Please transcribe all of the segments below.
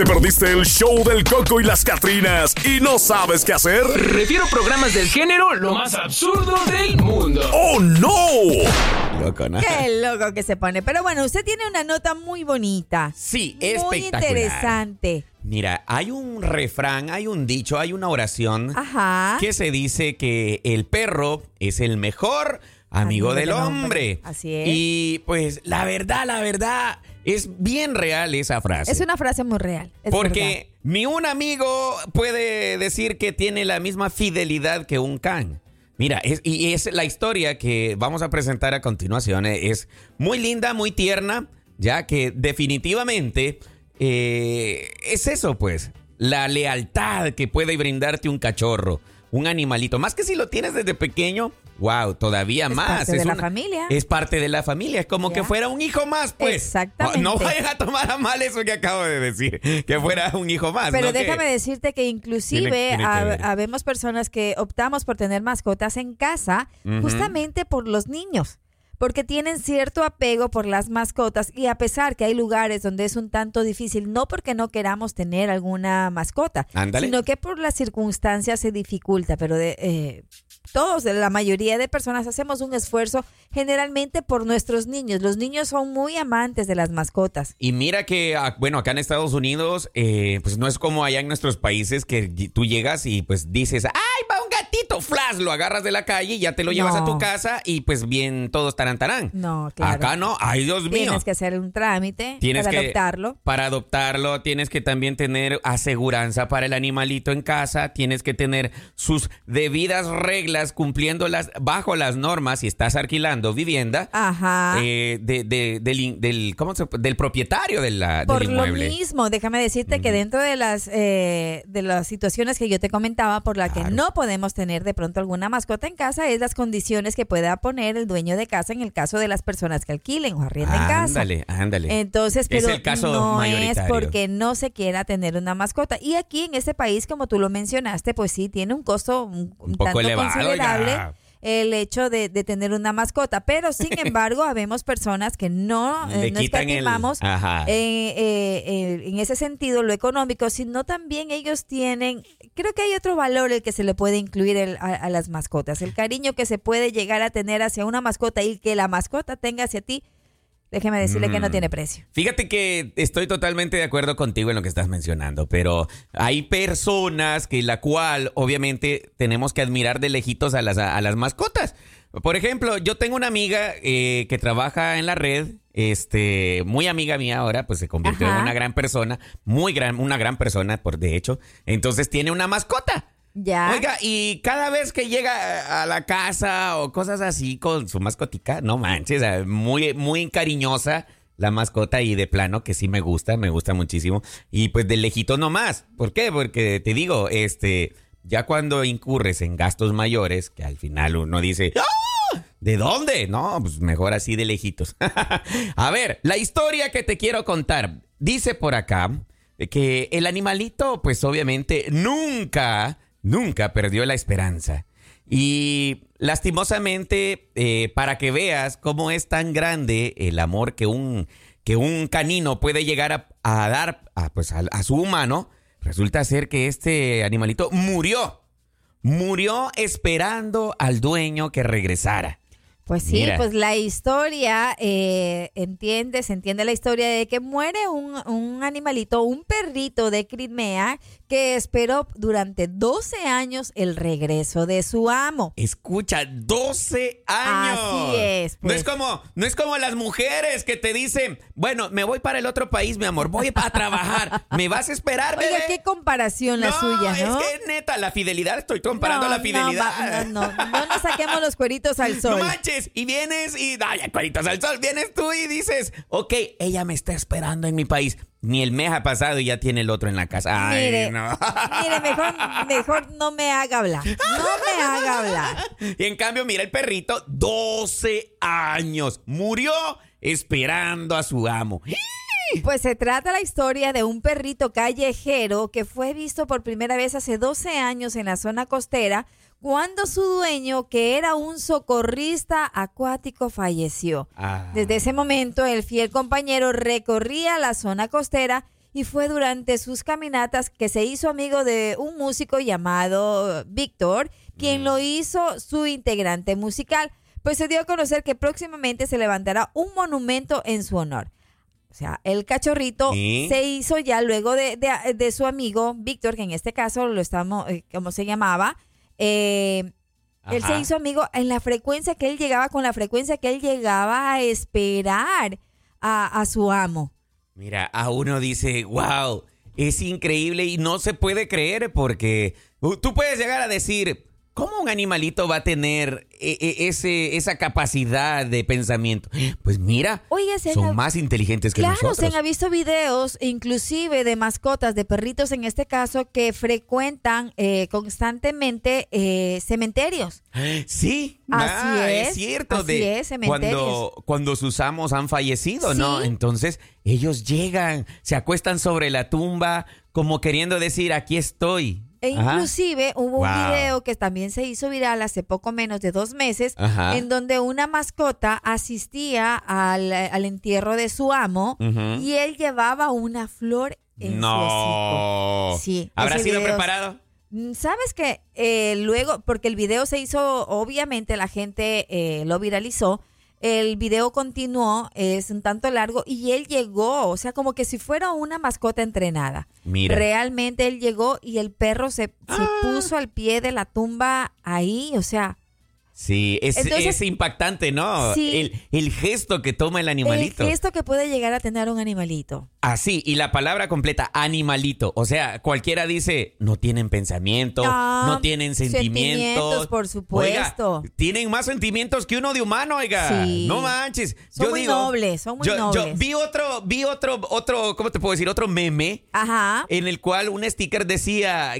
¿Te perdiste el show del Coco y las Catrinas y no sabes qué hacer? Refiero programas del género lo más absurdo del mundo. ¡Oh, no! Loco, ¿no? Qué loco que se pone. Pero bueno, usted tiene una nota muy bonita. Sí, Muy espectacular. interesante. Mira, hay un refrán, hay un dicho, hay una oración Ajá. que se dice que el perro es el mejor amigo, del hombre. Así es. Y pues la verdad, la verdad, es bien real esa frase. Es una frase muy real. Porque ni un amigo puede decir que tiene la misma fidelidad que un can. Mira, es- y es la historia que vamos a presentar a continuación. Es muy linda, muy tierna, ya que definitivamente eh, es eso, pues, la lealtad que puede brindarte un cachorro, un animalito. Más que si lo tienes desde pequeño, wow, todavía Es más. parte de la familia. Es parte de la familia, es como Ya. que fuera un hijo más, pues. Exactamente. No, no vayan a tomar a mal eso que acabo de decir, que fuera un hijo más. Pero déjame decirte que inclusive Tiene- que habemos personas que optamos por tener mascotas en casa justamente por los niños. Porque tienen cierto apego por las mascotas y a pesar que hay lugares donde es un tanto difícil, no porque no queramos tener alguna mascota, Ándale. sino que por las circunstancias se dificulta, pero de, eh, todos, la mayoría de personas hacemos un esfuerzo generalmente por nuestros niños. Los niños son muy amantes de las mascotas. Y mira que, ah, bueno, acá en Estados Unidos, eh, pues no es como allá en nuestros países que tú llegas y pues dices, ¡ay, va un ¡Flash! Lo agarras de la calle y ya te lo llevas a tu casa y pues bien todos tarantarán. No, claro. Acá no, ¡ay, Dios mío! Tienes que hacer un trámite Tienes para que- adoptarlo. Para adoptarlo tienes que también tener aseguranza para el animalito en casa, tienes que tener sus debidas reglas cumpliéndolas bajo las normas si estás alquilando vivienda Ajá. eh, de- de- del, del- ¿cómo se- del propietario de la, Por del lo inmueble. mismo, déjame decirte que dentro de las eh, de las situaciones que yo te comentaba por la que no podemos tener de pronto alguna mascota en casa es las condiciones que pueda poner el dueño de casa en el caso de las personas que alquilen o arrienden casa. Ándale, ándale. Entonces, Es pero el caso no es porque no se quiera tener una mascota. Y aquí en este país, como tú lo mencionaste, pues sí, tiene un costo un, Un un poco tanto elevado, considerable. El hecho de, de tener una mascota. Pero, sin embargo, habemos personas que no, eh, no el- eh, eh, en ese sentido lo económico, sino también ellos tienen, creo que hay otro valor el que se le puede incluir el- a, a las mascotas, el cariño que se puede llegar a tener hacia una mascota y que la mascota tenga hacia ti, déjeme decirle que no Mm. tiene precio. Fíjate que estoy totalmente de acuerdo contigo en lo que estás mencionando, pero hay personas que la cual obviamente tenemos que admirar de lejitos a las, a las mascotas. Por ejemplo, yo tengo una amiga eh, que trabaja en la red, este, muy amiga mía ahora, pues se convirtió Ajá. en una gran persona, muy gran, una gran persona, por de hecho. Entonces tiene una mascota. Ya. Oiga, y cada vez que llega a la casa o cosas así con su mascotica, no manches, ah, muy, muy cariñosa la mascota y de plano que sí me gusta, me gusta muchísimo. Y pues de lejito no más. ¿Por qué? Porque te digo, este, ya cuando incurres en gastos mayores, que al final uno dice, ¡Ah! ¿De dónde? No, pues mejor así de lejitos. a ver, la historia que te quiero contar. Dice por acá que el animalito, pues obviamente nunca, nunca perdió la esperanza. Y lastimosamente, eh, para que veas cómo es tan grande el amor que un, que un canino puede llegar a, a dar a, pues, a, a su humano, resulta ser que este animalito murió. Murió esperando al dueño que regresara. Pues sí, Mira. pues la historia, eh, entiende, se entiende la historia de que muere un, un animalito, un perrito de Crimea que esperó durante 12 años el regreso de su amo. Escucha, 12 años. Así es, No es pues. como, no es como las mujeres que te dicen, bueno, me voy para el otro país, mi amor, voy para trabajar. ¿Me vas a esperar, bebé? Oiga, qué comparación la suya, ¿no? Es que neta, la fidelidad, estoy comparando No, la fidelidad. No, no, no, no nos saquemos los cueritos al No sol. manches, y vienes y, ay, cueritos al sol, vienes tú y dices, ok, ella me está esperando en mi país. Ni el mes ha pasado y ya tiene el otro en la casa. Ay, mire, no. mire, mejor, mejor no me haga hablar. No me haga hablar. Y en cambio, mira el perrito, 12 años, murió esperando a su amo. Pues se trata la historia de un perrito callejero que fue visto por primera vez hace 12 años en la zona costera cuando su dueño, que era un socorrista acuático, falleció. Ah. Desde ese momento, el fiel compañero recorría la zona costera y fue durante sus caminatas que se hizo amigo de un músico llamado Víctor, quien lo hizo su integrante musical, pues se dio a conocer que próximamente se levantará un monumento en su honor. O sea, el cachorrito ¿Y? se hizo ya luego de, de- de su amigo Víctor, que en este caso lo estamos, eh, ¿cómo se llamaba? Eh, él se hizo amigo en la frecuencia que él llegaba, con la frecuencia que él llegaba a esperar a, a su amo. Mira, a uno dice, wow, es increíble y no se puede creer porque uh, tú puedes llegar a decir, ¿cómo un animalito va a tener eh, eh, ese, esa capacidad de pensamiento? Pues mira, Oye, se son más inteligentes que Claro, se nosotros. han visto videos, inclusive de mascotas, de perritos en este caso, que frecuentan eh, constantemente eh, cementerios. Sí, Así ah, es, cierto. así de es, cementerios. cuando, cuando sus amos han fallecido, ¿no? Entonces ellos llegan, se acuestan sobre la tumba como queriendo decir, aquí estoy. E Ajá. inclusive hubo un video que también se hizo viral hace poco menos de dos meses, Ajá. en donde una mascota asistía al, al entierro de su amo y él llevaba una flor en su No. hocico. Sí, ¿Habrá sido video- preparado? Mm, Sabes que eh, luego, porque el video se hizo, obviamente la gente eh, lo viralizó, el video continuó, es un tanto largo y él llegó, o sea, como que si fuera una mascota entrenada. Mira. Realmente él llegó y el perro se, se Ah. puso al pie de la tumba ahí, o sea, Sí, es, Entonces- es impactante, ¿no? Sí. El, el gesto que toma el animalito. el gesto que puede llegar a tener un animalito. Así, y la palabra completa, animalito. O sea, cualquiera dice, no tienen pensamiento, Ah, no tienen sentimientos. sentimientos, por supuesto. Oiga, tienen más sentimientos que uno de humano, oiga. Sí. No manches. Son yo muy digo, nobles, son muy yo, yo nobles. vi otro, vi otro, otro, ¿cómo te puedo decir? Otro meme. Ajá. En el cual un sticker decía,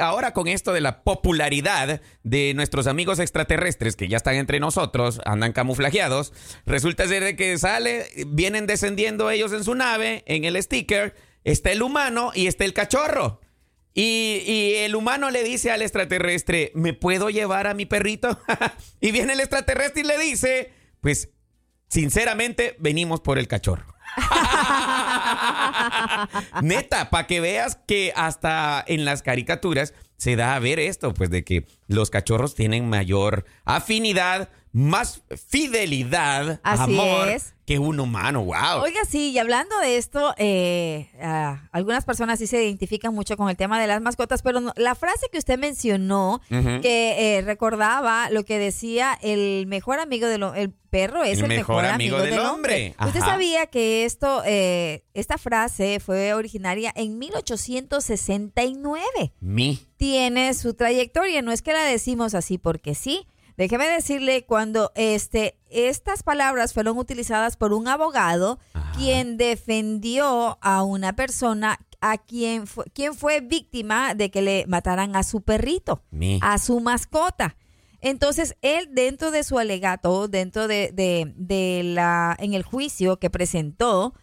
ahora con esto de la popularidad de nuestros amigos extraterrestres que ya están entre nosotros, andan camuflajeados, resulta ser que sale, vienen descendiendo ellos en su nave, en el sticker, está el humano y está el cachorro. Y, y el humano le dice al extraterrestre, ¿me puedo llevar a mi perrito? y viene el extraterrestre y le dice, pues sinceramente venimos por el cachorro. Neta, para que veas que hasta en las caricaturas se da a ver esto, pues de que los cachorros tienen mayor afinidad, más fidelidad, Así amor es. que un humano. Wow. Oiga, sí, y hablando de esto, eh, ah, algunas personas sí se identifican mucho con el tema de las mascotas, pero no- la frase que usted mencionó, que eh, recordaba lo que decía el mejor amigo del el perro es el, mejor, amigo, del, hombre. Usted sabía que esto, eh, esta frase fue originaria en 1869 Mi. tiene su trayectoria. No es que la decimos así porque sí. Déjeme decirle, cuando este, estas palabras fueron utilizadas por un abogado, Ajá. quien defendió a una persona a quien fue, quien fue víctima de que le mataran a su perrito, Mi. a su mascota. Entonces, él dentro de su alegato, dentro de, de- de la, en el juicio que presentó,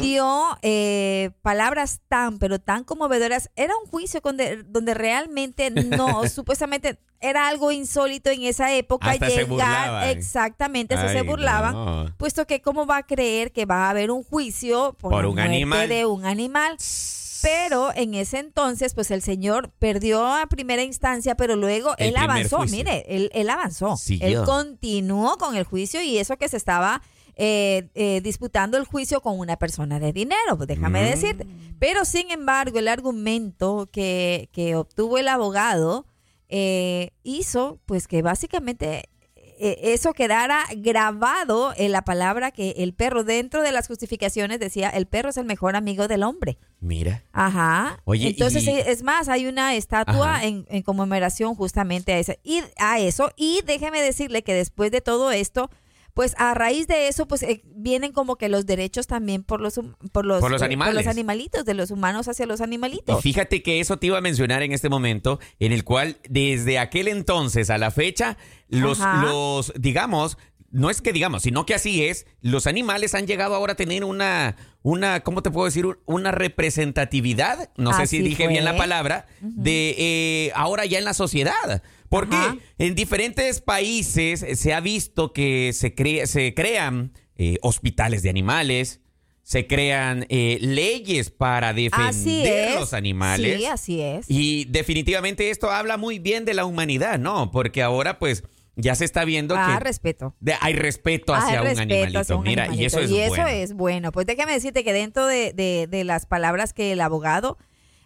dio eh, palabras tan, pero tan conmovedoras. Era un juicio donde, donde realmente no, supuestamente era algo insólito en esa época. Hasta llegar, exactamente, hasta se burlaban. no. Puesto que cómo va a creer que va a haber un juicio por, Por la un muerte animal. de un animal. Pero en ese entonces, pues el señor perdió a primera instancia, pero luego El él avanzó. juicio. Mire, él, él avanzó. Siguió. Él continuó con el juicio y eso que se estaba eh, eh, disputando el juicio con una persona de dinero, pues déjame Mm. decirte. Pero sin embargo, el argumento que, que obtuvo el abogado eh, hizo, pues que básicamente eso quedara grabado en la palabra que el perro, dentro de las justificaciones, decía, el perro es el mejor amigo del hombre. Mira. Ajá. Oye, Entonces, y- eh, es más, hay una estatua en, en conmemoración justamente a, ese, y a eso. Y déjeme decirle que después de todo esto, pues a raíz de eso, pues eh, vienen como que los derechos también por los, por los, Por los eh, animales. los animalitos, de los humanos hacia los Y animalitos. fíjate que eso te iba a mencionar en este momento, en el cual desde aquel entonces a la fecha, los, Ajá. los digamos, no es que digamos, sino que así es, los animales han llegado ahora a tener una, una ¿cómo te puedo decir? Una representatividad, no sé si dije fue. bien la palabra, de eh, ahora ya en la sociedad. Porque Ajá. en diferentes países se ha visto que se, crea- se crean eh, hospitales de animales, se crean eh, leyes para defender los animales. Sí, así es. Y definitivamente esto habla muy bien de la humanidad, ¿no? Porque ahora pues ya se está viendo Ah, que respeto. de- hay respeto Ah, hacia un respeto animalito. hacia un Mira, y eso es Y eso bueno. es bueno. Pues déjame decirte que dentro de, de- de las palabras que el abogado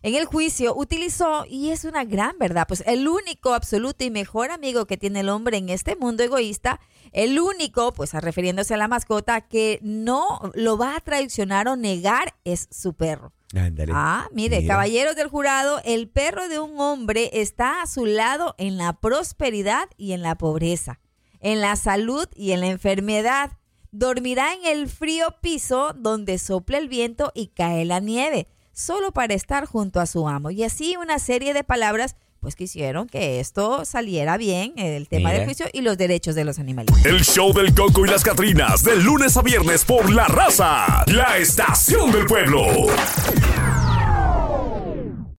en el juicio utilizó, y es una gran verdad, pues el único, absoluto y mejor amigo que tiene el hombre en este mundo egoísta, el único, pues refiriéndose a la mascota, que no lo va a traicionar o negar es su perro. Ándale. Ah, mire, Mira. caballeros del jurado, el perro de un hombre está a su lado en la prosperidad y en la pobreza, en la salud y en la enfermedad. Dormirá en el frío piso donde sopla el viento y cae la nieve, solo para estar junto a su amo. Y así una serie de palabras, pues quisieron que esto saliera bien, el tema Mira. del juicio y los derechos de los animalitos. El show del Coco y las Catrinas, de lunes a viernes por La Raza, la estación del pueblo.